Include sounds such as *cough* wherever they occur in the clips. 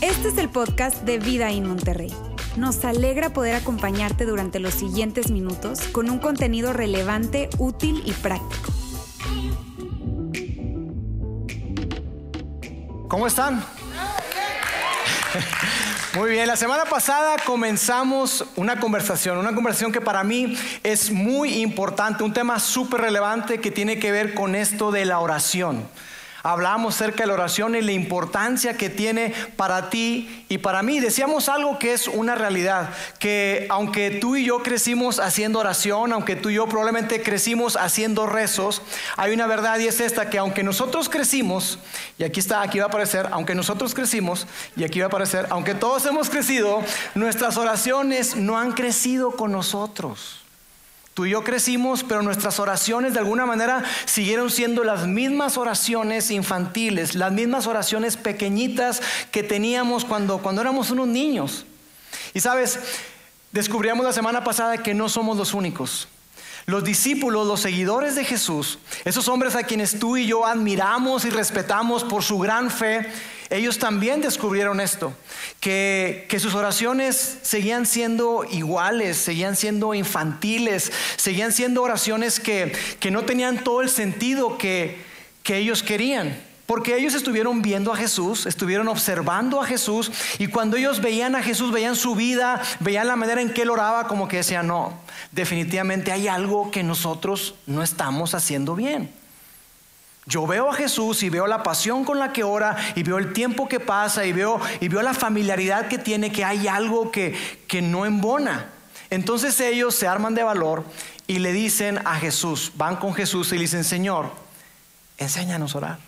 Este es el podcast de Vida en Monterrey. Nos alegra poder acompañarte durante los siguientes minutos con un contenido relevante, útil y práctico. ¿Cómo están? *laughs* Muy bien, la semana pasada comenzamos una conversación, una conversación que para mí es muy importante, un tema súper relevante que tiene que ver con esto de la oración hablamos acerca de la oración y la importancia que tiene para ti y para mí. Decíamos algo que es una realidad, que aunque tú y yo crecimos haciendo oración, aunque tú y yo probablemente crecimos haciendo rezos, hay una verdad y es esta, que aunque nosotros crecimos, y aquí está, aquí va a aparecer, aunque nosotros crecimos, y aquí va a aparecer, aunque todos hemos crecido, nuestras oraciones no han crecido con nosotros. Tú y yo crecimos, pero nuestras oraciones de alguna manera siguieron siendo las mismas oraciones infantiles, las mismas oraciones pequeñitas que teníamos cuando, cuando éramos unos niños. Y sabes, descubríamos la semana pasada que no somos los únicos. Los discípulos, los seguidores de Jesús, esos hombres a quienes tú y yo admiramos y respetamos por su gran fe, ellos también descubrieron esto, que, sus oraciones seguían siendo iguales, seguían siendo infantiles, seguían siendo oraciones que, no tenían todo el sentido que, que ellos querían. Porque ellos estuvieron viendo a Jesús, estuvieron observando a Jesús y cuando ellos veían a Jesús, veían su vida, veían la manera en que él oraba, como que decían, no, definitivamente hay algo que nosotros no estamos haciendo bien. Yo veo a Jesús y veo la pasión con la que ora y veo el tiempo que pasa y veo, y veo la familiaridad que tiene, que hay algo que, que no embona. Entonces ellos se arman de valor y le dicen a Jesús, van con Jesús y le dicen, Señor, enséñanos a orar.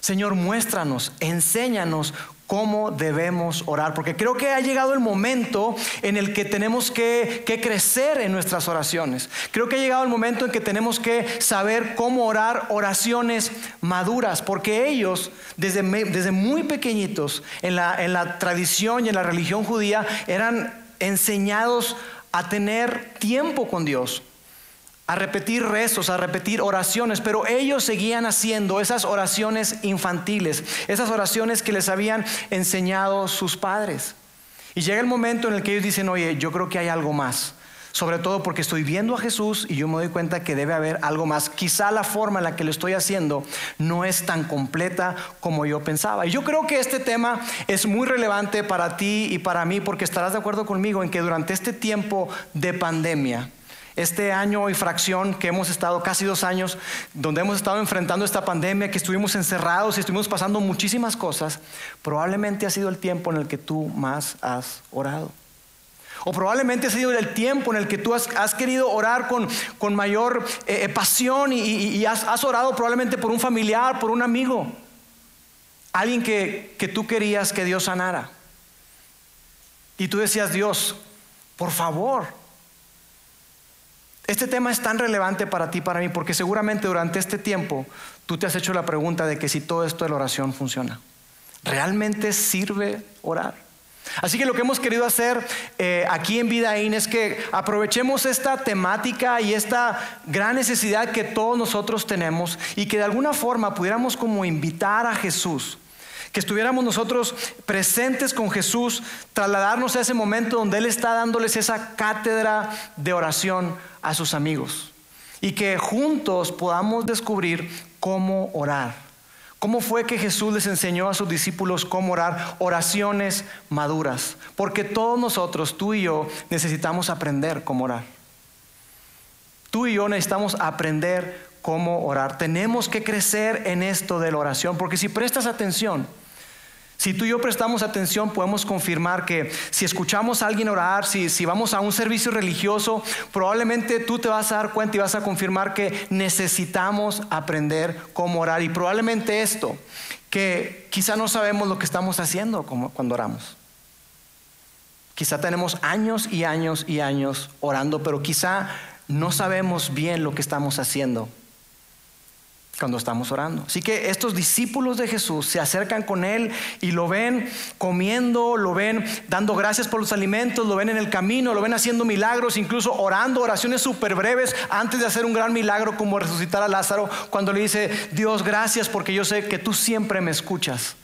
Señor, muéstranos, enséñanos cómo debemos orar, porque creo que ha llegado el momento en el que tenemos que, crecer en nuestras oraciones. Creo que ha llegado el momento en que tenemos que saber cómo orar oraciones maduras, porque ellos desde, desde muy pequeñitos en la, en la tradición y en la religión judía eran enseñados a tener tiempo con Dios a repetir rezos, a repetir oraciones, pero ellos seguían haciendo esas oraciones infantiles, esas oraciones que les habían enseñado sus padres. Y llega el momento en el que ellos dicen, oye, yo creo que hay algo más. Sobre todo porque estoy viendo a Jesús y yo me doy cuenta que debe haber algo más. Quizá la forma en la que lo estoy haciendo no es tan completa como yo pensaba. Y yo creo que este tema es muy relevante para ti y para mí porque estarás de acuerdo conmigo en que durante este tiempo de pandemia, este año y fracción que hemos estado, casi dos años, donde hemos estado enfrentando esta pandemia, que estuvimos encerrados y estuvimos pasando muchísimas cosas, probablemente ha sido el tiempo en el que tú más has orado. O probablemente ha sido el tiempo en el que tú has, querido orar con, con mayor eh, eh, pasión y, has, has, orado probablemente por un familiar, por un amigo, alguien que, que tú querías que Dios sanara. Y tú decías, Dios, por favor, este tema es tan relevante para ti, para mí, porque seguramente durante este tiempo tú te has hecho la pregunta de que si todo esto de la oración funciona. ¿Realmente sirve orar? Así que lo que hemos querido hacer eh, aquí en Vidaín es que aprovechemos esta temática y esta gran necesidad que todos nosotros tenemos y que de alguna forma pudiéramos como invitar a Jesús que estuviéramos nosotros presentes con Jesús, trasladarnos a ese momento donde Él está dándoles esa cátedra de oración a sus amigos y que juntos podamos descubrir cómo orar. ¿Cómo fue que Jesús les enseñó a sus discípulos cómo orar? Oraciones maduras. Porque todos nosotros, tú y yo, necesitamos aprender cómo orar. Tú y yo necesitamos aprender cómo orar. Tenemos que crecer en esto de la oración. Porque si prestas atención, si tú y yo prestamos atención, podemos confirmar que si escuchamos a alguien orar, si, si, vamos a un servicio religioso, probablemente tú te vas a dar cuenta y vas a confirmar que necesitamos aprender cómo orar. Y probablemente esto, que quizá no sabemos lo que estamos haciendo cuando oramos. Quizá tenemos años y años y años orando, pero quizá no sabemos bien lo que estamos haciendo. Cuando estamos orando. Así que estos discípulos de Jesús se acercan con Él y lo ven comiendo, lo ven dando gracias por los alimentos, lo ven en el camino, lo ven haciendo milagros, incluso orando oraciones súper breves antes de hacer un gran milagro como resucitar a Lázaro, cuando le dice, Dios, gracias porque yo sé que tú siempre me escuchas.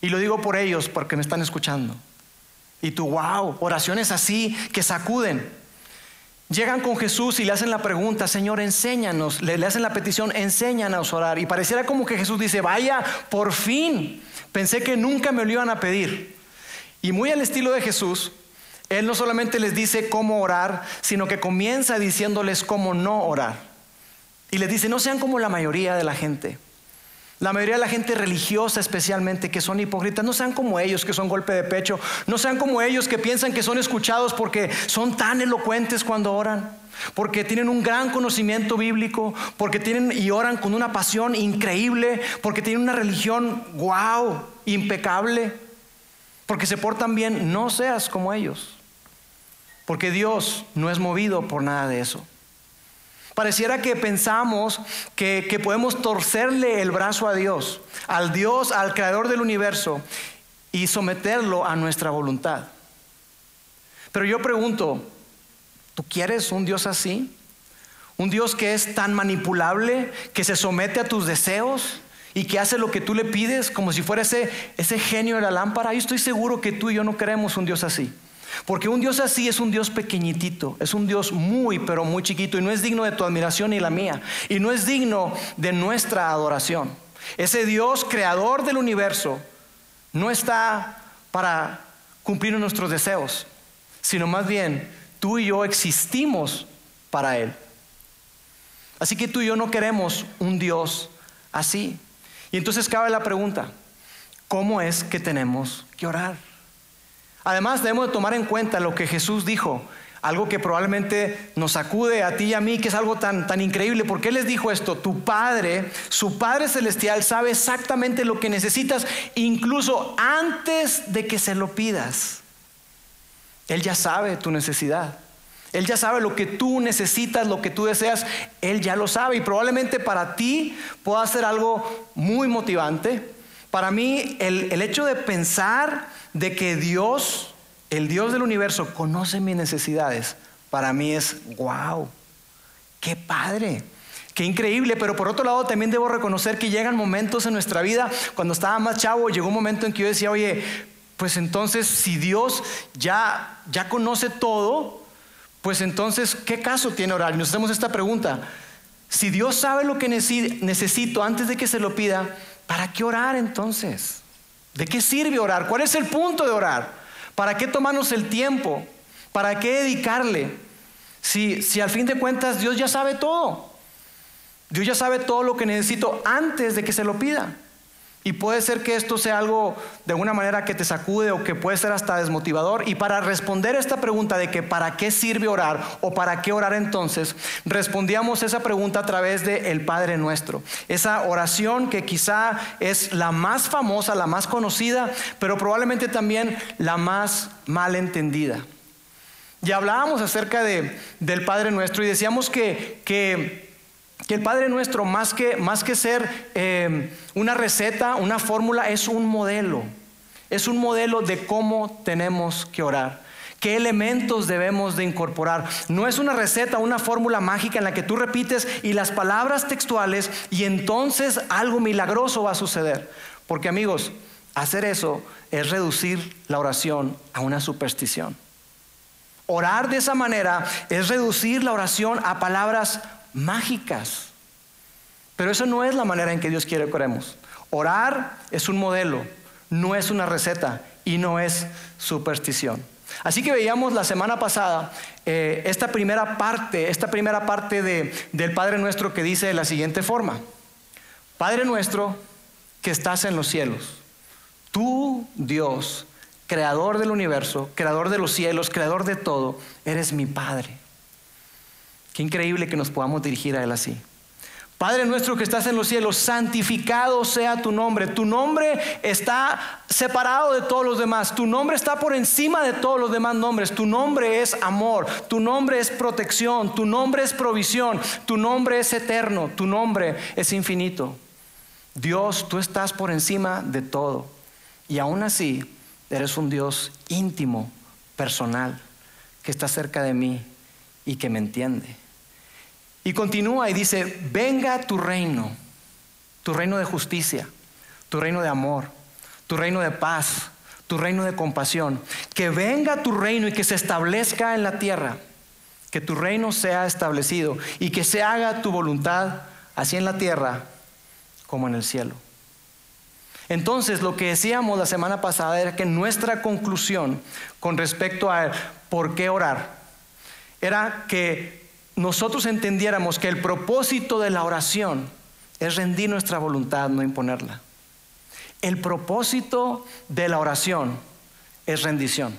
Y lo digo por ellos porque me están escuchando. Y tú, wow, oraciones así que sacuden. Llegan con Jesús y le hacen la pregunta, Señor, enséñanos, le, hacen la petición, enséñanos a orar. Y pareciera como que Jesús dice, vaya, por fin, pensé que nunca me lo iban a pedir. Y muy al estilo de Jesús, Él no solamente les dice cómo orar, sino que comienza diciéndoles cómo no orar. Y les dice, no sean como la mayoría de la gente. La mayoría de la gente religiosa especialmente que son hipócritas, no sean como ellos que son golpe de pecho, no sean como ellos que piensan que son escuchados porque son tan elocuentes cuando oran, porque tienen un gran conocimiento bíblico, porque tienen y oran con una pasión increíble, porque tienen una religión wow, impecable, porque se portan bien, no seas como ellos. Porque Dios no es movido por nada de eso. Pareciera que pensamos que, podemos torcerle el brazo a Dios, al Dios, al creador del universo, y someterlo a nuestra voluntad. Pero yo pregunto, ¿tú quieres un Dios así? ¿Un Dios que es tan manipulable, que se somete a tus deseos y que hace lo que tú le pides como si fuera ese, ese genio de la lámpara? Yo estoy seguro que tú y yo no queremos un Dios así. Porque un Dios así es un Dios pequeñitito, es un Dios muy, pero muy chiquito y no es digno de tu admiración ni la mía. Y no es digno de nuestra adoración. Ese Dios creador del universo no está para cumplir nuestros deseos, sino más bien tú y yo existimos para Él. Así que tú y yo no queremos un Dios así. Y entonces cabe la pregunta, ¿cómo es que tenemos que orar? Además, debemos de tomar en cuenta lo que Jesús dijo, algo que probablemente nos sacude a ti y a mí, que es algo tan, tan increíble. ¿Por qué les dijo esto? Tu Padre, su Padre Celestial, sabe exactamente lo que necesitas, incluso antes de que se lo pidas. Él ya sabe tu necesidad. Él ya sabe lo que tú necesitas, lo que tú deseas. Él ya lo sabe. Y probablemente para ti pueda ser algo muy motivante. Para mí, el, el hecho de pensar de que Dios, el Dios del universo, conoce mis necesidades, para mí es wow, qué padre. Qué increíble, pero por otro lado también debo reconocer que llegan momentos en nuestra vida, cuando estaba más chavo, llegó un momento en que yo decía, oye, pues entonces si Dios ya, ya conoce todo, pues entonces, ¿qué caso tiene orar? Y nos hacemos esta pregunta. Si Dios sabe lo que necesito antes de que se lo pida, ¿para qué orar entonces? ¿De qué sirve orar? ¿Cuál es el punto de orar? ¿Para qué tomarnos el tiempo? ¿Para qué dedicarle? Si, si al fin de cuentas Dios ya sabe todo. Dios ya sabe todo lo que necesito antes de que se lo pida. Y puede ser que esto sea algo de alguna manera que te sacude o que puede ser hasta desmotivador. Y para responder esta pregunta de que para qué sirve orar o para qué orar entonces, respondíamos esa pregunta a través de el Padre Nuestro. Esa oración que quizá es la más famosa, la más conocida, pero probablemente también la más mal entendida. Y hablábamos acerca de, del Padre Nuestro y decíamos que, que que el Padre Nuestro, más que, más que ser eh, una receta, una fórmula, es un modelo. Es un modelo de cómo tenemos que orar. ¿Qué elementos debemos de incorporar? No es una receta, una fórmula mágica en la que tú repites y las palabras textuales y entonces algo milagroso va a suceder. Porque amigos, hacer eso es reducir la oración a una superstición. Orar de esa manera es reducir la oración a palabras mágicas. Pero eso no es la manera en que Dios quiere que oremos. Orar es un modelo, no es una receta y no es superstición. Así que veíamos la semana pasada eh, esta primera parte, esta primera parte del Padre Nuestro que dice de la siguiente forma. Padre Nuestro que estás en los cielos, tú Dios, creador del universo, creador de los cielos, creador de todo, eres mi Padre. Qué increíble que nos podamos dirigir a Él así. Padre nuestro que estás en los cielos, santificado sea tu nombre. Tu nombre está separado de todos los demás. Tu nombre está por encima de todos los demás nombres. Tu nombre es amor. Tu nombre es protección. Tu nombre es provisión. Tu nombre es eterno. Tu nombre es infinito. Dios, tú estás por encima de todo. Y aún así, eres un Dios íntimo, personal, que está cerca de mí y que me entiende. Y continúa y dice, venga tu reino, tu reino de justicia, tu reino de amor, tu reino de paz, tu reino de compasión. Que venga tu reino y que se establezca en la tierra, que tu reino sea establecido y que se haga tu voluntad, así en la tierra como en el cielo. Entonces, lo que decíamos la semana pasada era que nuestra conclusión con respecto a por qué orar era que nosotros entendiéramos que el propósito de la oración es rendir nuestra voluntad, no imponerla. El propósito de la oración es rendición.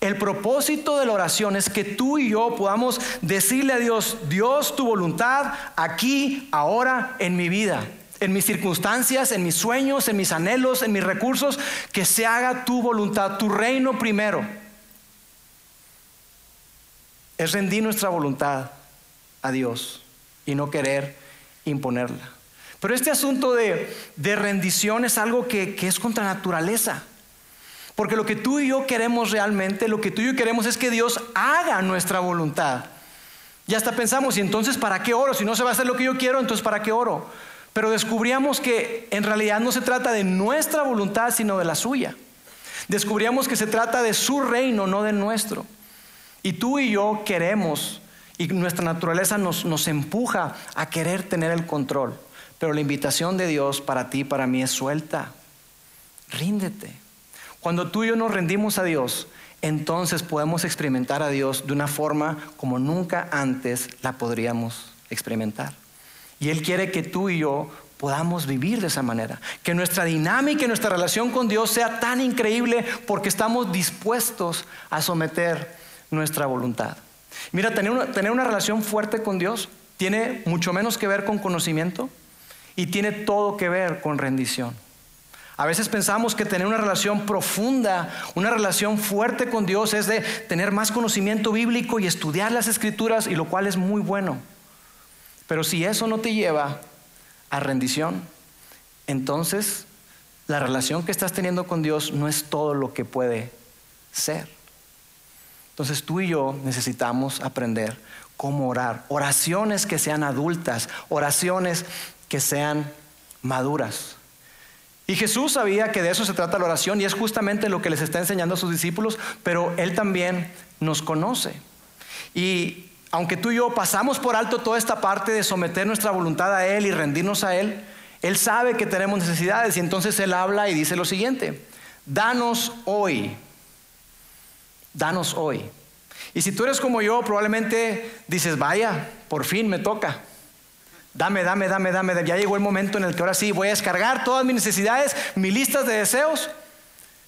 El propósito de la oración es que tú y yo podamos decirle a Dios, Dios, tu voluntad aquí, ahora, en mi vida, en mis circunstancias, en mis sueños, en mis anhelos, en mis recursos, que se haga tu voluntad, tu reino primero es rendir nuestra voluntad a Dios y no querer imponerla. Pero este asunto de, rendición es algo que, que es contra naturaleza. Porque lo que tú y yo queremos realmente, lo que tú y yo queremos es que Dios haga nuestra voluntad. Y hasta pensamos, y entonces, ¿para qué oro? Si no se va a hacer lo que yo quiero, entonces, ¿para qué oro? Pero descubríamos que en realidad no se trata de nuestra voluntad, sino de la suya. Descubríamos que se trata de su reino, no de nuestro. Y tú y yo queremos, y nuestra naturaleza nos, nos empuja a querer tener el control. Pero la invitación de Dios para ti, para mí es suelta. Ríndete. Cuando tú y yo nos rendimos a Dios, entonces podemos experimentar a Dios de una forma como nunca antes la podríamos experimentar. Y Él quiere que tú y yo podamos vivir de esa manera. Que nuestra dinámica y nuestra relación con Dios sea tan increíble porque estamos dispuestos a someter nuestra voluntad. Mira, tener una, relación fuerte con Dios tiene mucho menos que ver con conocimiento y tiene todo que ver con rendición. A veces pensamos que tener una relación profunda, una relación fuerte con Dios es de tener más conocimiento bíblico y estudiar las escrituras, y lo cual es muy bueno. Pero si eso no te lleva a rendición, entonces la relación que estás teniendo con Dios no es todo lo que puede ser. Entonces tú y yo necesitamos aprender cómo orar. Oraciones que sean adultas, oraciones que sean maduras. Y Jesús sabía que de eso se trata la oración y es justamente lo que les está enseñando a sus discípulos, pero Él también nos conoce. Y aunque tú y yo pasamos por alto toda esta parte de someter nuestra voluntad a Él y rendirnos a Él, Él sabe que tenemos necesidades y entonces Él habla y dice lo siguiente, danos hoy danos hoy. Y si tú eres como yo, probablemente dices, vaya, por fin me toca. Dame, dame, dame, dame. Ya llegó el momento en el que ahora sí voy a descargar todas mis necesidades, mis listas de deseos.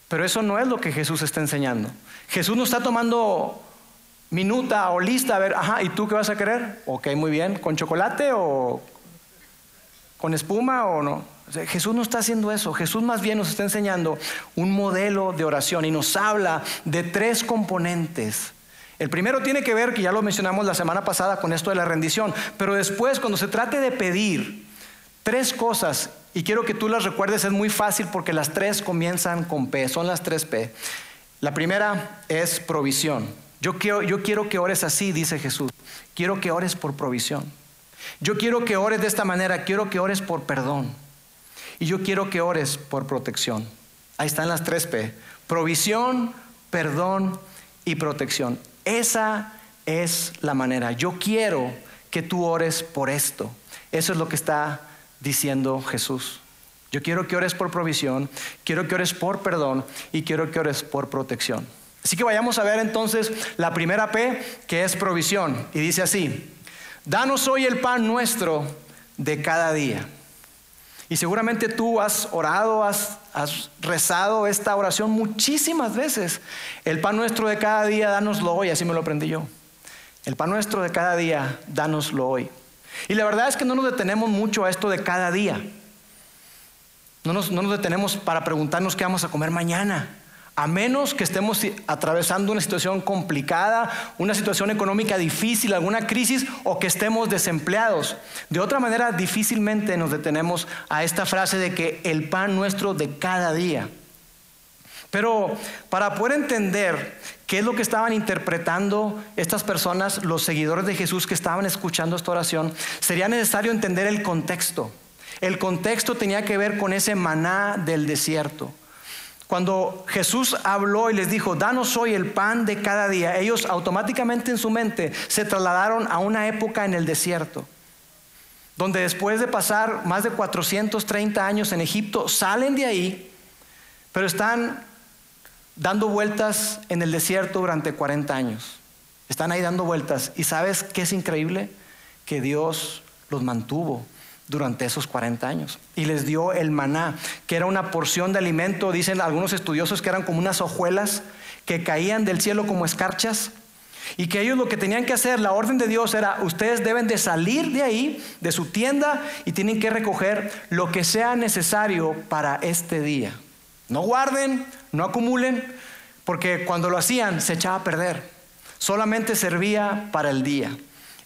Pero eso no es lo que Jesús está enseñando. Jesús no está tomando minuta o lista a ver, ajá, ¿y tú qué vas a querer? Ok, muy bien, ¿con chocolate o con espuma o no? Jesús no está haciendo eso, Jesús más bien nos está enseñando un modelo de oración y nos habla de tres componentes. El primero tiene que ver, que ya lo mencionamos la semana pasada con esto de la rendición, pero después cuando se trate de pedir tres cosas, y quiero que tú las recuerdes, es muy fácil porque las tres comienzan con P, son las tres P. La primera es provisión. Yo quiero, yo quiero que ores así, dice Jesús. Quiero que ores por provisión. Yo quiero que ores de esta manera, quiero que ores por perdón. Y yo quiero que ores por protección. Ahí están las tres P. Provisión, perdón y protección. Esa es la manera. Yo quiero que tú ores por esto. Eso es lo que está diciendo Jesús. Yo quiero que ores por provisión, quiero que ores por perdón y quiero que ores por protección. Así que vayamos a ver entonces la primera P, que es provisión. Y dice así, danos hoy el pan nuestro de cada día. Y seguramente tú has orado, has, rezado esta oración muchísimas veces. El pan nuestro de cada día, dánoslo hoy, así me lo aprendí yo. El pan nuestro de cada día, dánoslo hoy. Y la verdad es que no nos detenemos mucho a esto de cada día. No nos detenemos para preguntarnos qué vamos a comer mañana. A menos que estemos atravesando una situación complicada, una situación económica difícil, alguna crisis o que estemos desempleados. De otra manera, difícilmente nos detenemos a esta frase de que el pan nuestro de cada día. Pero para poder entender qué es lo que estaban interpretando estas personas, los seguidores de Jesús que estaban escuchando esta oración, sería necesario entender el contexto. El contexto tenía que ver con ese maná del desierto. Cuando Jesús habló y les dijo, danos hoy el pan de cada día, ellos automáticamente en su mente se trasladaron a una época en el desierto, donde después de pasar más de 430 años en Egipto, salen de ahí, pero están dando vueltas en el desierto durante 40 años. Están ahí dando vueltas. ¿Y sabes qué es increíble? Que Dios los mantuvo durante esos 40 años. Y les dio el maná, que era una porción de alimento, dicen algunos estudiosos que eran como unas hojuelas que caían del cielo como escarchas. Y que ellos lo que tenían que hacer, la orden de Dios era, ustedes deben de salir de ahí, de su tienda, y tienen que recoger lo que sea necesario para este día. No guarden, no acumulen, porque cuando lo hacían se echaba a perder. Solamente servía para el día.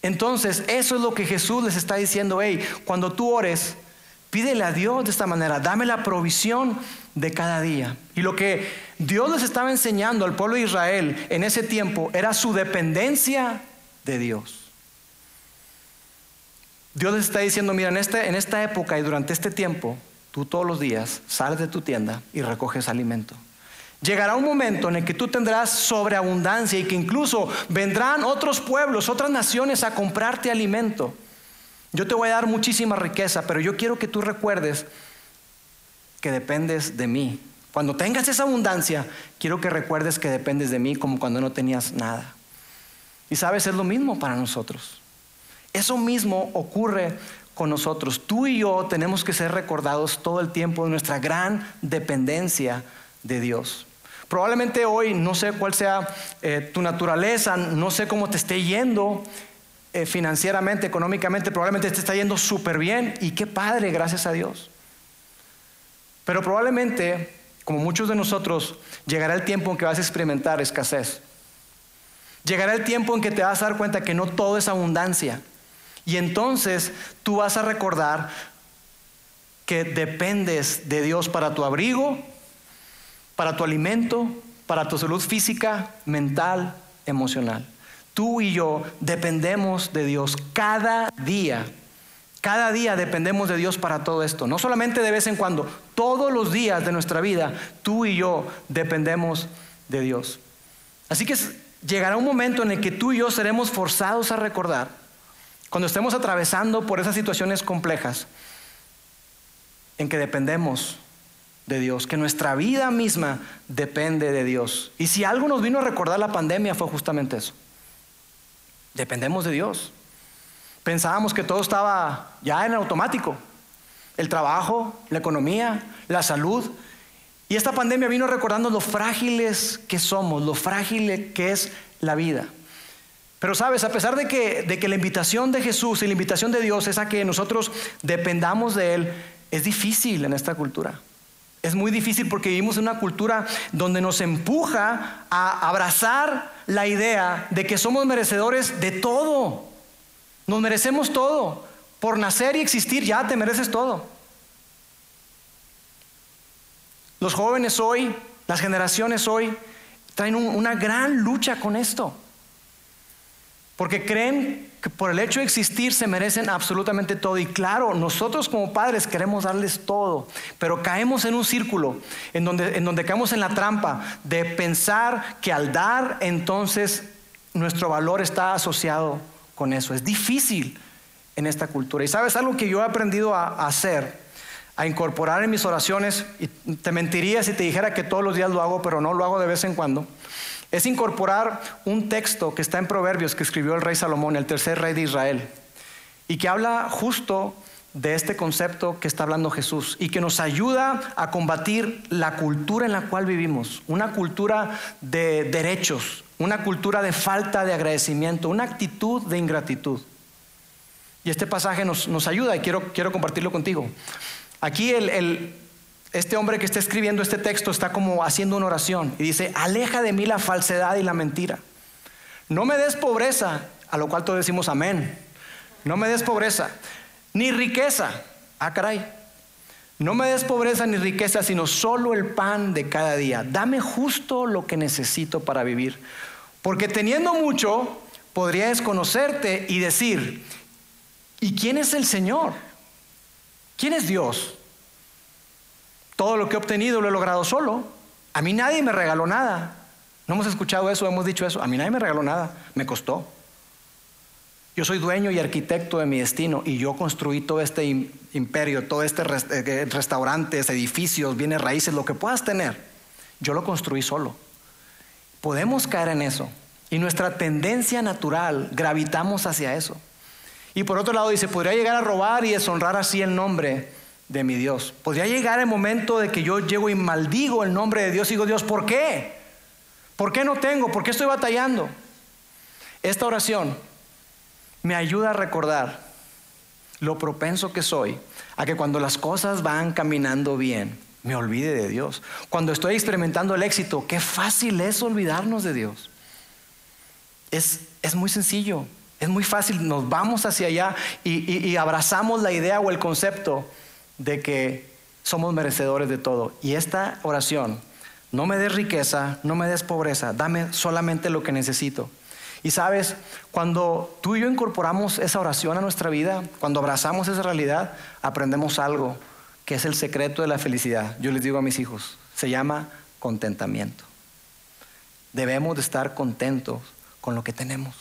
Entonces, eso es lo que Jesús les está diciendo, hey, cuando tú ores, pídele a Dios de esta manera, dame la provisión de cada día. Y lo que Dios les estaba enseñando al pueblo de Israel en ese tiempo era su dependencia de Dios. Dios les está diciendo, mira, en, este, en esta época y durante este tiempo, tú todos los días sales de tu tienda y recoges alimento. Llegará un momento en el que tú tendrás sobreabundancia y que incluso vendrán otros pueblos, otras naciones a comprarte alimento. Yo te voy a dar muchísima riqueza, pero yo quiero que tú recuerdes que dependes de mí. Cuando tengas esa abundancia, quiero que recuerdes que dependes de mí como cuando no tenías nada. Y sabes, es lo mismo para nosotros. Eso mismo ocurre con nosotros. Tú y yo tenemos que ser recordados todo el tiempo de nuestra gran dependencia de Dios. Probablemente hoy no sé cuál sea eh, tu naturaleza, no sé cómo te esté yendo eh, financieramente, económicamente, probablemente te está yendo súper bien y qué padre, gracias a Dios. Pero probablemente, como muchos de nosotros, llegará el tiempo en que vas a experimentar escasez. Llegará el tiempo en que te vas a dar cuenta que no todo es abundancia. Y entonces tú vas a recordar que dependes de Dios para tu abrigo, para tu alimento, para tu salud física, mental, emocional. Tú y yo dependemos de Dios cada día. Cada día dependemos de Dios para todo esto. No solamente de vez en cuando, todos los días de nuestra vida, tú y yo dependemos de Dios. Así que llegará un momento en el que tú y yo seremos forzados a recordar, cuando estemos atravesando por esas situaciones complejas, en que dependemos de Dios, que nuestra vida misma depende de Dios. Y si algo nos vino a recordar la pandemia fue justamente eso. Dependemos de Dios. Pensábamos que todo estaba ya en automático. El trabajo, la economía, la salud. Y esta pandemia vino recordando lo frágiles que somos, lo frágil que es la vida. Pero sabes, a pesar de que, de que la invitación de Jesús y la invitación de Dios es a que nosotros dependamos de Él, es difícil en esta cultura. Es muy difícil porque vivimos en una cultura donde nos empuja a abrazar la idea de que somos merecedores de todo. Nos merecemos todo. Por nacer y existir ya te mereces todo. Los jóvenes hoy, las generaciones hoy, traen una gran lucha con esto. Porque creen que por el hecho de existir se merecen absolutamente todo. Y claro, nosotros como padres queremos darles todo, pero caemos en un círculo en donde, en donde caemos en la trampa de pensar que al dar entonces nuestro valor está asociado con eso. Es difícil en esta cultura. Y sabes algo que yo he aprendido a hacer, a incorporar en mis oraciones, y te mentiría si te dijera que todos los días lo hago, pero no lo hago de vez en cuando es incorporar un texto que está en Proverbios que escribió el rey Salomón, el tercer rey de Israel, y que habla justo de este concepto que está hablando Jesús y que nos ayuda a combatir la cultura en la cual vivimos, una cultura de derechos, una cultura de falta de agradecimiento, una actitud de ingratitud. Y este pasaje nos, ayuda y quiero, quiero compartirlo contigo. Aquí el, este hombre que está escribiendo este texto está como haciendo una oración y dice, aleja de mí la falsedad y la mentira. No me des pobreza, a lo cual todos decimos amén. No me des pobreza, ni riqueza. Ah, caray. No me des pobreza ni riqueza, sino solo el pan de cada día. Dame justo lo que necesito para vivir. Porque teniendo mucho, podría desconocerte y decir, ¿Y quién es el Señor? ¿Quién es Dios? Todo lo que he obtenido lo he logrado solo. A mí nadie me regaló nada. No hemos escuchado eso, hemos dicho eso. A mí nadie me regaló nada, me costó. Yo soy dueño y arquitecto de mi destino y yo construí todo este imperio, todo este eh, restaurantes, edificios, bienes raíces, lo que puedas tener. Yo lo construí solo. Podemos caer en eso. Y nuestra tendencia natural, gravitamos hacia eso. Y por otro lado dice, podría llegar a robar y deshonrar así el nombre de mi Dios. Podría llegar el momento de que yo llego y maldigo el nombre de Dios y digo, Dios, ¿por qué? ¿Por qué no tengo? ¿Por qué estoy batallando? Esta oración me ayuda a recordar lo propenso que soy a que cuando las cosas van caminando bien, me olvide de Dios. Cuando estoy experimentando el éxito, qué fácil es olvidarnos de Dios. Es, es muy sencillo. Es muy fácil, nos vamos hacia allá y, abrazamos la idea o el concepto de que somos merecedores de todo. Y esta oración, no me des riqueza, no me des pobreza, dame solamente lo que necesito. Y sabes, cuando tú y yo incorporamos esa oración a nuestra vida, cuando abrazamos esa realidad, aprendemos algo que es el secreto de la felicidad. Yo les digo a mis hijos, se llama contentamiento. Debemos de estar contentos con lo que tenemos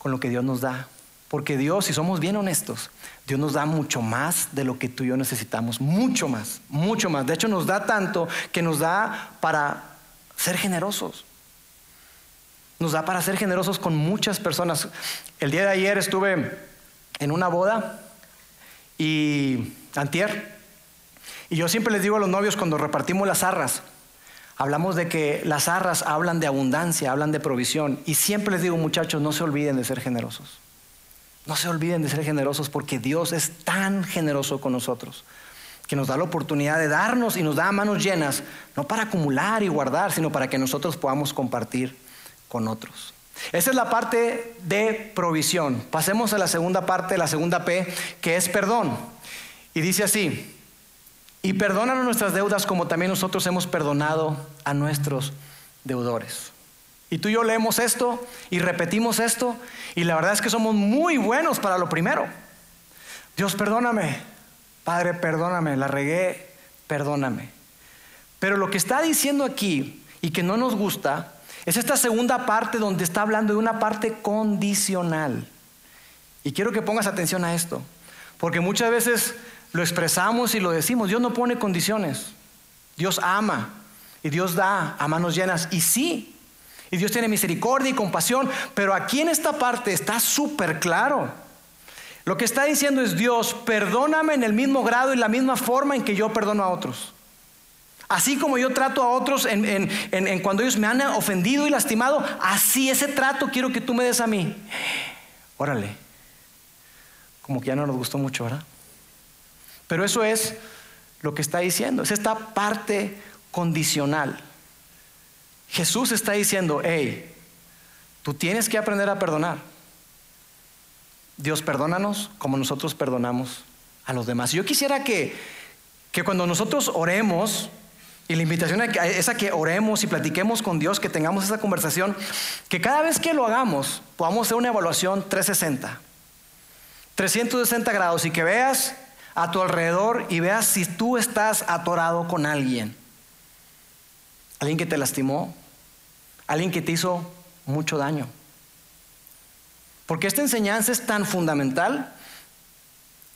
con lo que Dios nos da. Porque Dios, si somos bien honestos, Dios nos da mucho más de lo que tú y yo necesitamos. Mucho más, mucho más. De hecho, nos da tanto que nos da para ser generosos. Nos da para ser generosos con muchas personas. El día de ayer estuve en una boda y antier. Y yo siempre les digo a los novios cuando repartimos las arras, Hablamos de que las arras hablan de abundancia, hablan de provisión. Y siempre les digo, muchachos, no se olviden de ser generosos. No se olviden de ser generosos porque Dios es tan generoso con nosotros que nos da la oportunidad de darnos y nos da manos llenas, no para acumular y guardar, sino para que nosotros podamos compartir con otros. Esa es la parte de provisión. Pasemos a la segunda parte, la segunda P, que es perdón. Y dice así, y perdónanos nuestras deudas como también nosotros hemos perdonado a nuestros deudores. Y tú y yo leemos esto y repetimos esto y la verdad es que somos muy buenos para lo primero. Dios, perdóname. Padre, perdóname. La regué, perdóname. Pero lo que está diciendo aquí y que no nos gusta es esta segunda parte donde está hablando de una parte condicional. Y quiero que pongas atención a esto, porque muchas veces lo expresamos y lo decimos. Dios no pone condiciones. Dios ama y Dios da a manos llenas. Y sí, y Dios tiene misericordia y compasión, pero aquí en esta parte está súper claro. Lo que está diciendo es Dios, perdóname en el mismo grado y la misma forma en que yo perdono a otros. Así como yo trato a otros en, cuando ellos me han ofendido y lastimado, así ese trato quiero que tú me des a mí. Órale, como que ya no nos gustó mucho, ¿verdad? Pero eso es lo que está diciendo, es esta parte condicional. Jesús está diciendo, hey, tú tienes que aprender a perdonar. Dios, perdónanos como nosotros perdonamos a los demás. Yo quisiera que, que cuando nosotros oremos, y la invitación es a que oremos y platiquemos con Dios, que tengamos esa conversación, que cada vez que lo hagamos podamos hacer una evaluación 360, 360 grados y que veas a tu alrededor y veas si tú estás atorado con alguien. Alguien que te lastimó, alguien que te hizo mucho daño. Porque esta enseñanza es tan fundamental,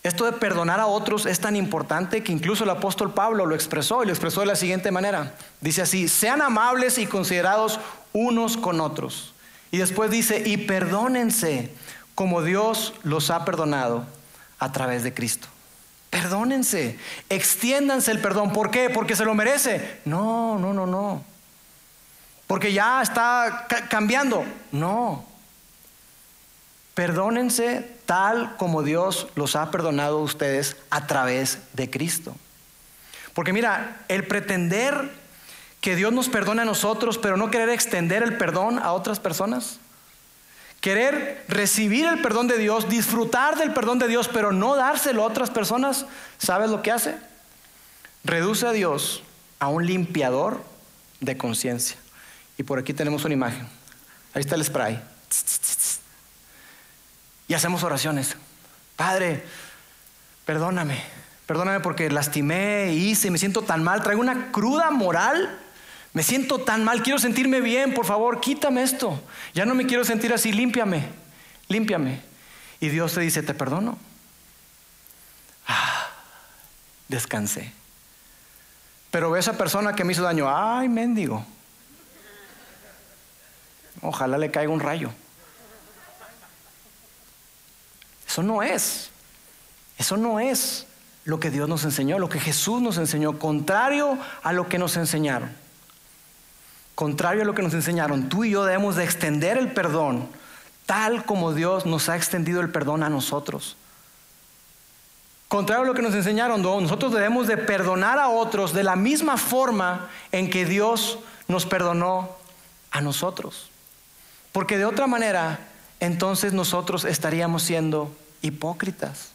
esto de perdonar a otros es tan importante que incluso el apóstol Pablo lo expresó y lo expresó de la siguiente manera. Dice así, sean amables y considerados unos con otros. Y después dice, y perdónense como Dios los ha perdonado a través de Cristo. Perdónense, extiéndanse el perdón. ¿Por qué? Porque se lo merece. No, no, no, no. Porque ya está cambiando. No. Perdónense tal como Dios los ha perdonado a ustedes a través de Cristo. Porque mira, el pretender que Dios nos perdone a nosotros, pero no querer extender el perdón a otras personas, querer recibir el perdón de Dios, disfrutar del perdón de Dios, pero no dárselo a otras personas, ¿sabes lo que hace? Reduce a Dios a un limpiador de conciencia. Y por aquí tenemos una imagen. Ahí está el spray. Y hacemos oraciones. Padre, perdóname. Perdóname porque lastimé, hice, me siento tan mal. Traigo una cruda moral. Me siento tan mal. Quiero sentirme bien. Por favor, quítame esto. Ya no me quiero sentir así. Límpiame. Límpiame. Y Dios te dice, te perdono. Ah, descansé. Pero esa persona que me hizo daño. Ay, mendigo. Ojalá le caiga un rayo. Eso no es. Eso no es lo que Dios nos enseñó, lo que Jesús nos enseñó, contrario a lo que nos enseñaron. Contrario a lo que nos enseñaron, tú y yo debemos de extender el perdón tal como Dios nos ha extendido el perdón a nosotros. Contrario a lo que nos enseñaron, nosotros debemos de perdonar a otros de la misma forma en que Dios nos perdonó a nosotros. Porque de otra manera, entonces nosotros estaríamos siendo hipócritas.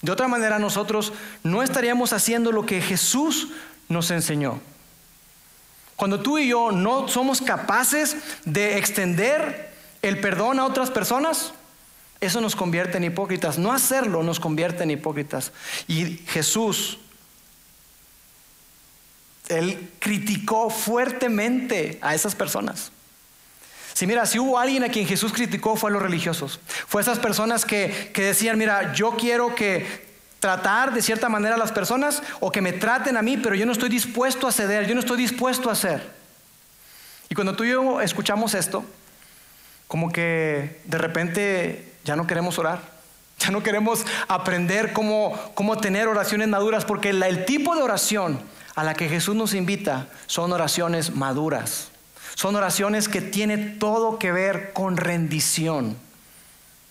De otra manera, nosotros no estaríamos haciendo lo que Jesús nos enseñó. Cuando tú y yo no somos capaces de extender el perdón a otras personas, eso nos convierte en hipócritas. No hacerlo nos convierte en hipócritas. Y Jesús, Él criticó fuertemente a esas personas. Si mira, si hubo alguien a quien Jesús criticó fue a los religiosos. Fue a esas personas que, que decían, mira, yo quiero que tratar de cierta manera a las personas o que me traten a mí, pero yo no estoy dispuesto a ceder, yo no estoy dispuesto a hacer. Y cuando tú y yo escuchamos esto, como que de repente ya no queremos orar, *laughs* ya no queremos aprender cómo, cómo tener oraciones maduras, porque el tipo de oración a la que Jesús nos invita son oraciones maduras. Son oraciones que tienen todo que ver con rendición.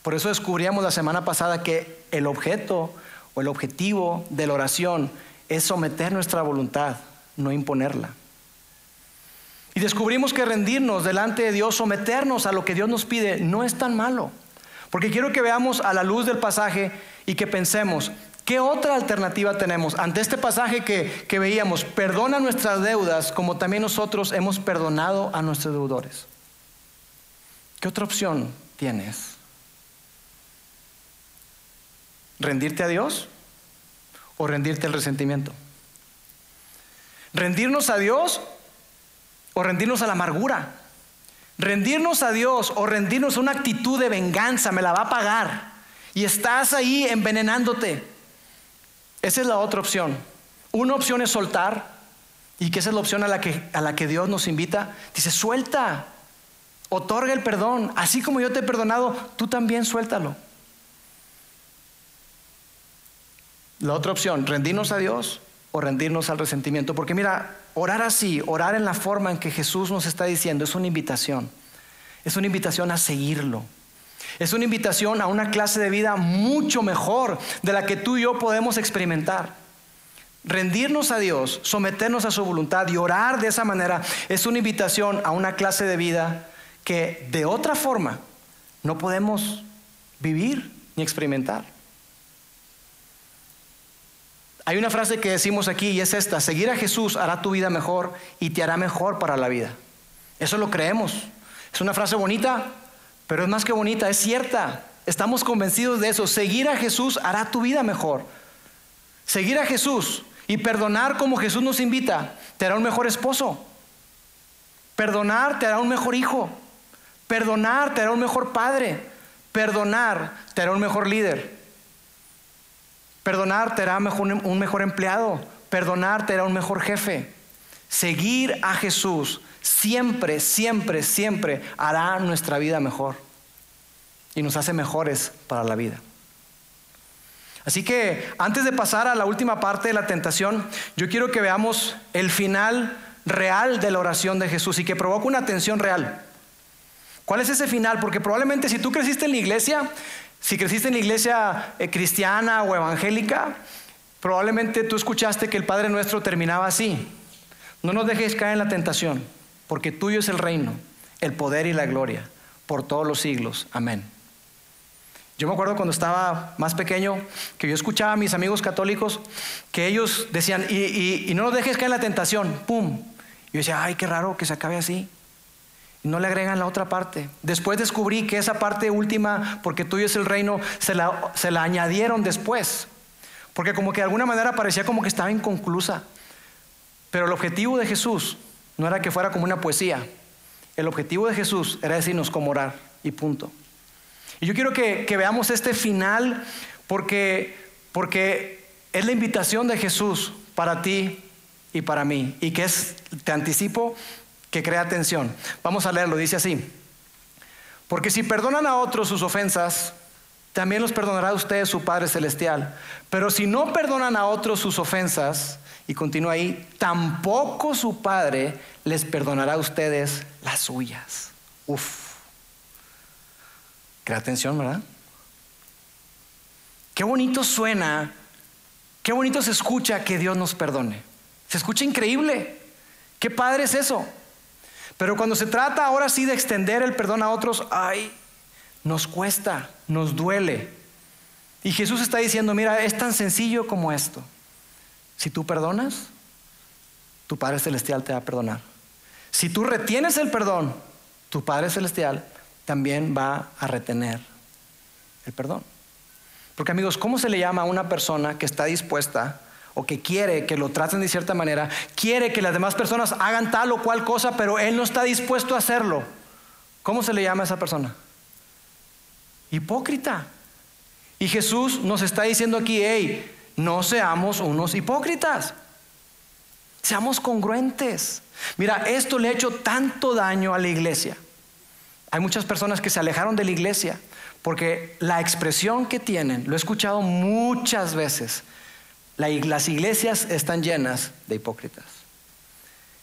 Por eso descubríamos la semana pasada que el objeto el objetivo de la oración es someter nuestra voluntad, no imponerla. Y descubrimos que rendirnos delante de Dios, someternos a lo que Dios nos pide, no es tan malo. Porque quiero que veamos a la luz del pasaje y que pensemos, ¿Qué otra alternativa tenemos? Ante este pasaje que, que, veíamos, perdona nuestras deudas como también nosotros hemos perdonado a nuestros deudores. ¿Qué otra opción tienes? ¿Rendirte a Dios o rendirte al resentimiento? ¿Rendirnos a Dios o rendirnos a la amargura? ¿Rendirnos a Dios o rendirnos a una actitud de venganza? Me la va a pagar. Y estás ahí envenenándote. Esa es la otra opción. Una opción es soltar, y que esa es la opción a la que, a la que Dios nos invita. Dice, suelta, otorga el perdón. Así como yo te he perdonado, tú también suéltalo. La otra opción, rendirnos a Dios o rendirnos al resentimiento. Porque mira, orar así, orar en la forma en que Jesús nos está diciendo, es una invitación. Es una invitación a seguirlo. Es una invitación a una clase de vida mucho mejor de la que tú y yo podemos experimentar. Rendirnos a Dios, someternos a su voluntad y orar de esa manera es una invitación a una clase de vida que de otra forma no podemos vivir ni experimentar. Hay una frase que decimos aquí y es esta, seguir a Jesús hará tu vida mejor y te hará mejor para la vida. Eso lo creemos. Es una frase bonita, pero es más que bonita, es cierta. Estamos convencidos de eso. Seguir a Jesús hará tu vida mejor. Seguir a Jesús y perdonar como Jesús nos invita te hará un mejor esposo. Perdonar te hará un mejor hijo. Perdonar te hará un mejor padre. Perdonar te hará un mejor líder. Perdonar te hará un mejor empleado. Perdonar te hará un mejor jefe. Seguir a Jesús siempre, siempre, siempre hará nuestra vida mejor y nos hace mejores para la vida. Así que antes de pasar a la última parte de la tentación, yo quiero que veamos el final real de la oración de Jesús y que provoca una atención real. ¿Cuál es ese final? Porque probablemente si tú creciste en la iglesia, Si creciste en la iglesia eh, cristiana o evangélica, probablemente tú escuchaste que el Padre Nuestro terminaba así. No nos dejes caer en la tentación, porque tuyo es el reino, el poder y la gloria, por todos los siglos. Amén. Yo me acuerdo cuando estaba más pequeño que yo escuchaba a mis amigos católicos que ellos decían, y, no nos dejes caer en la tentación, ¡pum! Y yo decía, ay, qué raro que se acabe así. No le agregan la otra parte. Después descubrí que esa parte última, porque tuyo es el reino, se la, se la añadieron después. Porque como que de alguna manera parecía como que estaba inconclusa. Pero el objetivo de Jesús no era que fuera como una poesía. El objetivo de Jesús era decirnos cómo orar y punto. Y yo quiero que, veamos este final porque, porque es la invitación de Jesús para ti y para mí. Y que es, te anticipo, que crea atención. Vamos a leerlo, dice así. Porque si perdonan a otros sus ofensas, también los perdonará a ustedes su Padre Celestial. Pero si no perdonan a otros sus ofensas, y continúa ahí, tampoco su Padre les perdonará a ustedes las suyas. Uf. Crea atención, ¿verdad? Qué bonito suena, qué bonito se escucha que Dios nos perdone. Se escucha increíble. Qué padre es eso. Pero cuando se trata ahora sí de extender el perdón a otros, ay, nos cuesta, nos duele. Y Jesús está diciendo, mira, es tan sencillo como esto. Si tú perdonas, tu Padre Celestial te va a perdonar. Si tú retienes el perdón, tu Padre Celestial también va a retener el perdón. Porque amigos, ¿cómo se le llama a una persona que está dispuesta o que quiere que lo traten de cierta manera, quiere que las demás personas hagan tal o cual cosa, pero él no está dispuesto a hacerlo? ¿Cómo se le llama a esa persona? Hipócrita. Y Jesús nos está diciendo aquí, hey, no seamos unos hipócritas. Seamos congruentes. Mira, esto le ha hecho tanto daño a la iglesia. Hay muchas personas que se alejaron de la iglesia porque la expresión que tienen, lo he escuchado muchas veces, las iglesias están llenas de hipócritas.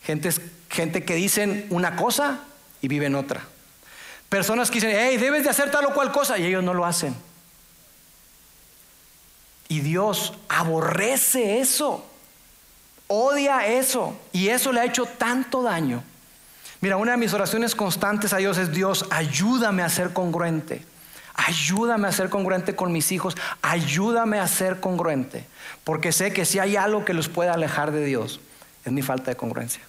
Gente, gente que dicen una cosa y viven otra. Personas que dicen, hey, debes de hacer tal o cual cosa y ellos no lo hacen. Y Dios aborrece eso, odia eso y eso le ha hecho tanto daño Mira, una de mis oraciones constantes a Dios es, Dios, ayúdame a ser congruente. Ayúdame a ser congruente con mis hijos. Ayúdame a ser congruente. Porque sé que si hay algo que los puede alejar de Dios, es mi falta de congruencia.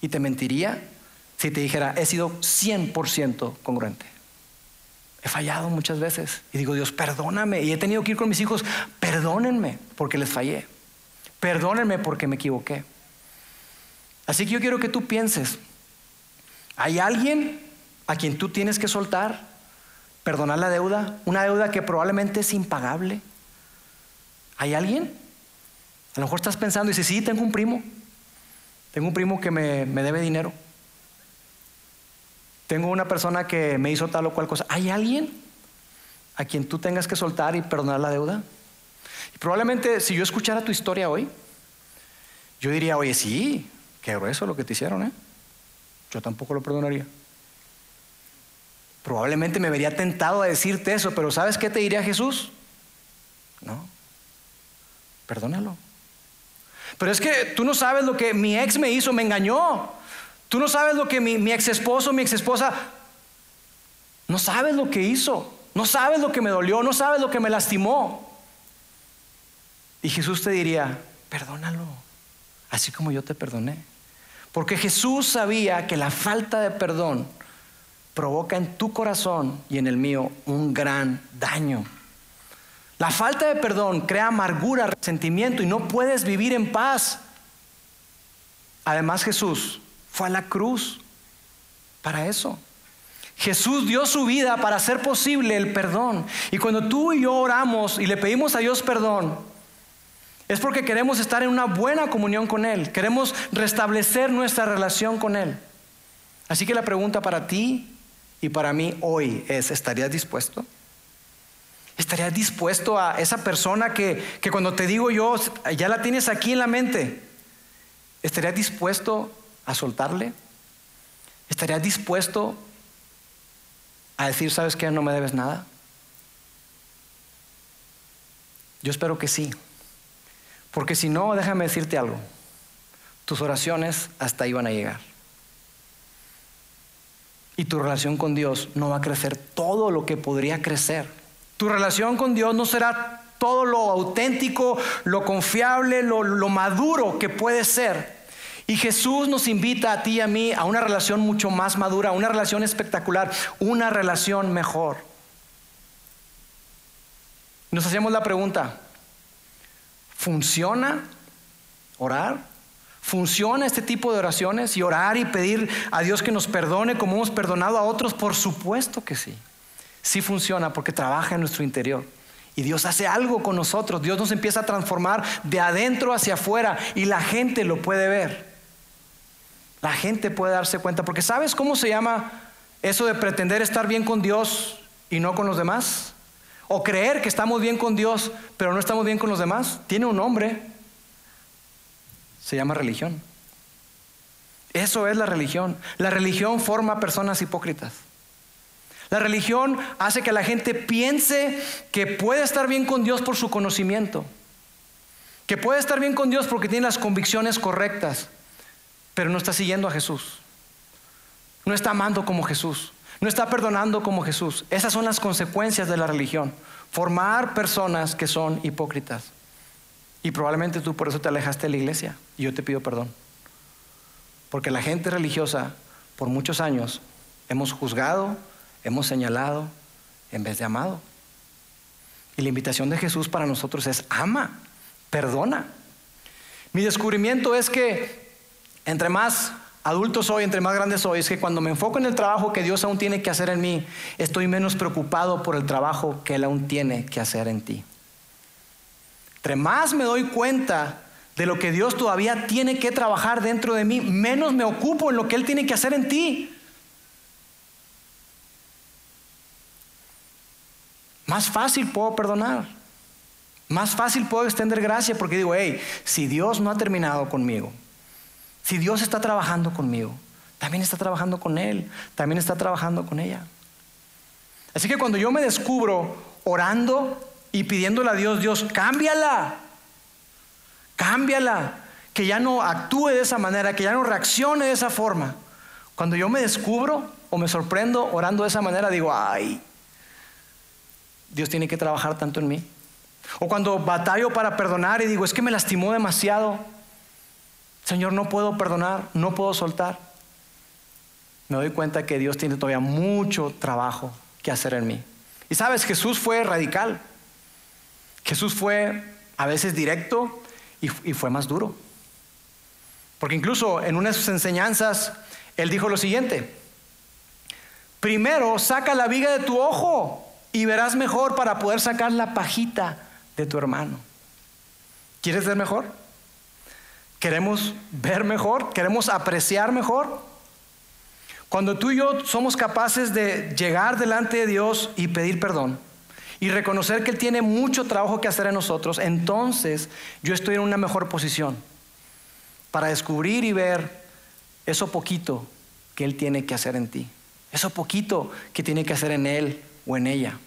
Y te mentiría si te dijera, he sido 100% congruente. He fallado muchas veces. Y digo, Dios, perdóname. Y he tenido que ir con mis hijos, perdónenme porque les fallé. Perdónenme porque me equivoqué. Así que yo quiero que tú pienses, ¿Hay alguien a quien tú tienes que soltar, perdonar la deuda? Una deuda que probablemente es impagable. ¿Hay alguien? A lo mejor estás pensando y dices, sí, tengo un primo. Tengo un primo que me, me debe dinero. Tengo una persona que me hizo tal o cual cosa. ¿Hay alguien a quien tú tengas que soltar y perdonar la deuda? Y probablemente si yo escuchara tu historia hoy, yo diría, oye, sí, qué grueso lo que te hicieron, ¿eh? yo tampoco lo perdonaría. Probablemente me vería tentado a decirte eso, pero ¿sabes qué te diría Jesús? No, perdónalo. Pero es que tú no sabes lo que mi ex me hizo, me engañó. Tú no sabes lo que mi, mi ex esposo, mi ex esposa, no sabes lo que hizo, no sabes lo que me dolió, no sabes lo que me lastimó. Y Jesús te diría, perdónalo, así como yo te perdoné. Porque Jesús sabía que la falta de perdón provoca en tu corazón y en el mío un gran daño. La falta de perdón crea amargura, resentimiento y no puedes vivir en paz. Además Jesús fue a la cruz para eso. Jesús dio su vida para hacer posible el perdón. Y cuando tú y yo oramos y le pedimos a Dios perdón, es porque queremos estar en una buena comunión con Él. Queremos restablecer nuestra relación con Él. Así que la pregunta para ti y para mí hoy es, ¿estarías dispuesto? ¿Estarías dispuesto a esa persona que, que cuando te digo yo, ya la tienes aquí en la mente? ¿Estarías dispuesto a soltarle? ¿Estarías dispuesto a decir, sabes que no me debes nada? Yo espero que sí. Porque si no, déjame decirte algo. Tus oraciones hasta ahí van a llegar. Y tu relación con Dios no va a crecer todo lo que podría crecer. Tu relación con Dios no será todo lo auténtico, lo confiable, lo, lo maduro que puede ser. Y Jesús nos invita a ti y a mí a una relación mucho más madura, una relación espectacular, una relación mejor. Nos hacemos la pregunta, ¿funciona orar? ¿Funciona este tipo de oraciones y orar y pedir a Dios que nos perdone como hemos perdonado a otros? Por supuesto que sí. Sí funciona porque trabaja en nuestro interior. Y Dios hace algo con nosotros. Dios nos empieza a transformar de adentro hacia afuera y la gente lo puede ver. La gente puede darse cuenta. Porque ¿sabes cómo se llama eso de pretender estar bien con Dios y no con los demás? O creer que estamos bien con Dios pero no estamos bien con los demás. Tiene un nombre. Se llama religión. Eso es la religión. La religión forma personas hipócritas. La religión hace que la gente piense que puede estar bien con Dios por su conocimiento, que puede estar bien con Dios porque tiene las convicciones correctas, pero no está siguiendo a Jesús. No está amando como Jesús. No está perdonando como Jesús. Esas son las consecuencias de la religión. Formar personas que son hipócritas. Y probablemente tú por eso te alejaste de la iglesia. Y yo te pido perdón. Porque la gente religiosa, por muchos años, hemos juzgado, hemos señalado en vez de amado. Y la invitación de Jesús para nosotros es ama, perdona. Mi descubrimiento es que entre más adulto soy, entre más grande soy, es que cuando me enfoco en el trabajo que Dios aún tiene que hacer en mí, estoy menos preocupado por el trabajo que Él aún tiene que hacer en ti. Entre más me doy cuenta de lo que Dios todavía tiene que trabajar dentro de mí, menos me ocupo en lo que Él tiene que hacer en ti. Más fácil puedo perdonar. Más fácil puedo extender gracia porque digo, hey, si Dios no ha terminado conmigo, si Dios está trabajando conmigo, también está trabajando con Él, también está trabajando con ella. Así que cuando yo me descubro orando y pidiéndole a Dios, Dios, cámbiala, cámbiala, que ya no actúe de esa manera, que ya no reaccione de esa forma. Cuando yo me descubro o me sorprendo orando de esa manera, digo, ay, Dios tiene que trabajar tanto en mí. O cuando batallo para perdonar y digo, es que me lastimó demasiado. Señor, no puedo perdonar, no puedo soltar. Me doy cuenta que Dios tiene todavía mucho trabajo que hacer en mí. Y sabes, Jesús fue radical. Jesús fue a veces directo y, fue más duro. Porque incluso en una de sus enseñanzas, Él dijo lo siguiente, primero saca la viga de tu ojo y verás mejor para poder sacar la pajita de tu hermano. ¿Quieres ver mejor? ¿Queremos ver mejor? ¿Queremos apreciar mejor? Cuando tú y yo somos capaces de llegar delante de Dios y pedir perdón, y reconocer que Él tiene mucho trabajo que hacer en nosotros, entonces yo estoy en una mejor posición para descubrir y ver eso poquito que Él tiene que hacer en ti, eso poquito que tiene que hacer en Él o en ella.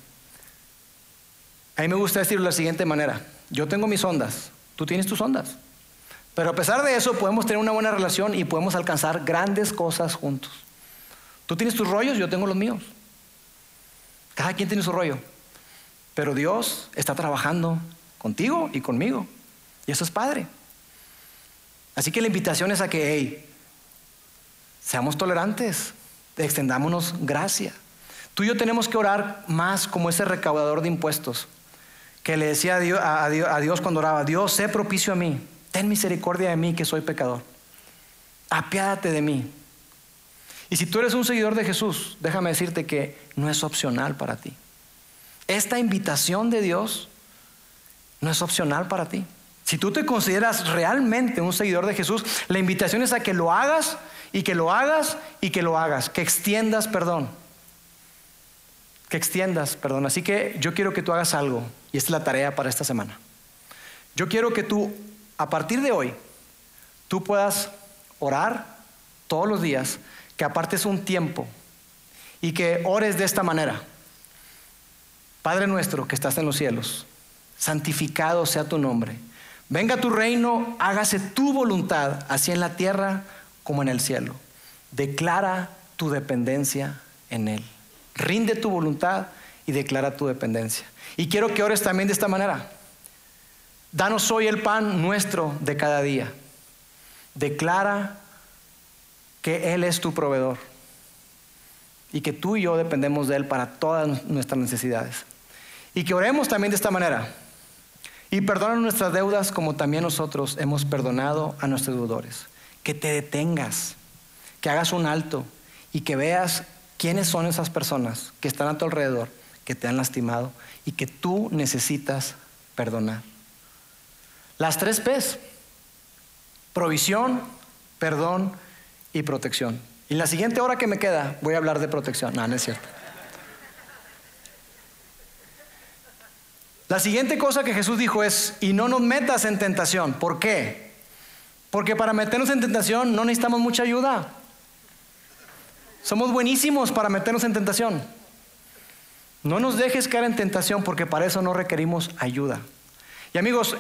A mí me gusta decirlo de la siguiente manera, yo tengo mis ondas, tú tienes tus ondas, pero a pesar de eso podemos tener una buena relación y podemos alcanzar grandes cosas juntos. Tú tienes tus rollos, yo tengo los míos. Cada quien tiene su rollo. Pero Dios está trabajando contigo y conmigo. Y eso es padre. Así que la invitación es a que, hey, seamos tolerantes, extendámonos gracia. Tú y yo tenemos que orar más como ese recaudador de impuestos que le decía a Dios, a Dios, cuando oraba, Dios, sé propicio a mí, ten misericordia de mí que soy pecador, apiádate de mí. Y si tú eres un seguidor de Jesús, déjame decirte que no es opcional para ti. Esta invitación de Dios no es opcional para ti. Si tú te consideras realmente un seguidor de Jesús, la invitación es a que lo hagas y que lo hagas y que lo hagas, que extiendas perdón. Que extiendas perdón. Así que yo quiero que tú hagas algo y esta es la tarea para esta semana. Yo quiero que tú, a partir de hoy, tú puedas orar todos los días, que apartes un tiempo y que ores de esta manera. Padre nuestro que estás en los cielos, santificado sea tu nombre. Venga tu reino, hágase tu voluntad, así en la tierra como en el cielo. Declara tu dependencia en Él. Rinde tu voluntad y declara tu dependencia. Y quiero que ores también de esta manera. Danos hoy el pan nuestro de cada día. Declara que Él es tu proveedor y que tú y yo dependemos de Él para todas nuestras necesidades. Y que oremos también de esta manera. Y perdona nuestras deudas como también nosotros hemos perdonado a nuestros deudores. Que te detengas, que hagas un alto y que veas quiénes son esas personas que están a tu alrededor, que te han lastimado y que tú necesitas perdonar. Las tres P's, provisión, perdón y protección. Y en la siguiente hora que me queda voy a hablar de protección. No, no es cierto. La siguiente cosa que Jesús dijo es, y no nos metas en tentación. ¿Por qué? Porque para meternos en tentación no necesitamos mucha ayuda. Somos buenísimos para meternos en tentación. No nos dejes caer en tentación porque para eso no requerimos ayuda. Y amigos,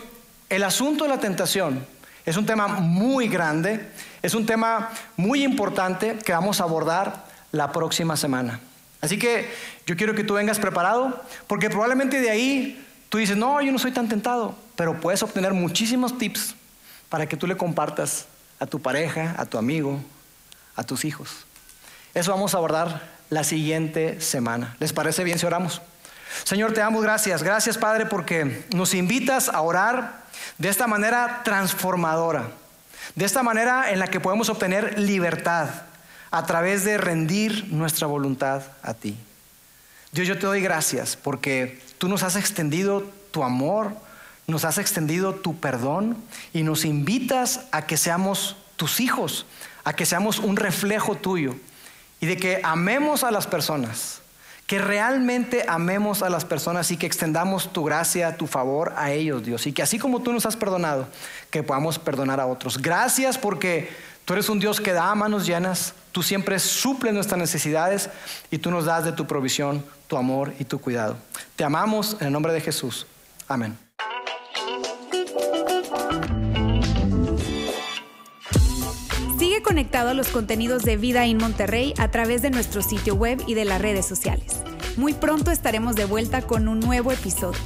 el asunto de la tentación es un tema muy grande, es un tema muy importante que vamos a abordar la próxima semana. Así que yo quiero que tú vengas preparado porque probablemente de ahí Tú dices, no, yo no soy tan tentado, pero puedes obtener muchísimos tips para que tú le compartas a tu pareja, a tu amigo, a tus hijos. Eso vamos a abordar la siguiente semana. ¿Les parece bien si oramos? Señor, te damos gracias. Gracias, Padre, porque nos invitas a orar de esta manera transformadora, de esta manera en la que podemos obtener libertad a través de rendir nuestra voluntad a ti. Dios, yo te doy gracias porque tú nos has extendido tu amor, nos has extendido tu perdón y nos invitas a que seamos tus hijos, a que seamos un reflejo tuyo y de que amemos a las personas, que realmente amemos a las personas y que extendamos tu gracia, tu favor a ellos, Dios, y que así como tú nos has perdonado, que podamos perdonar a otros. Gracias porque tú eres un Dios que da manos llenas, Tú siempre suples nuestras necesidades y tú nos das de tu provisión, tu amor y tu cuidado. Te amamos en el nombre de Jesús. Amén. Sigue conectado a los contenidos de Vida en Monterrey a través de nuestro sitio web y de las redes sociales. Muy pronto estaremos de vuelta con un nuevo episodio.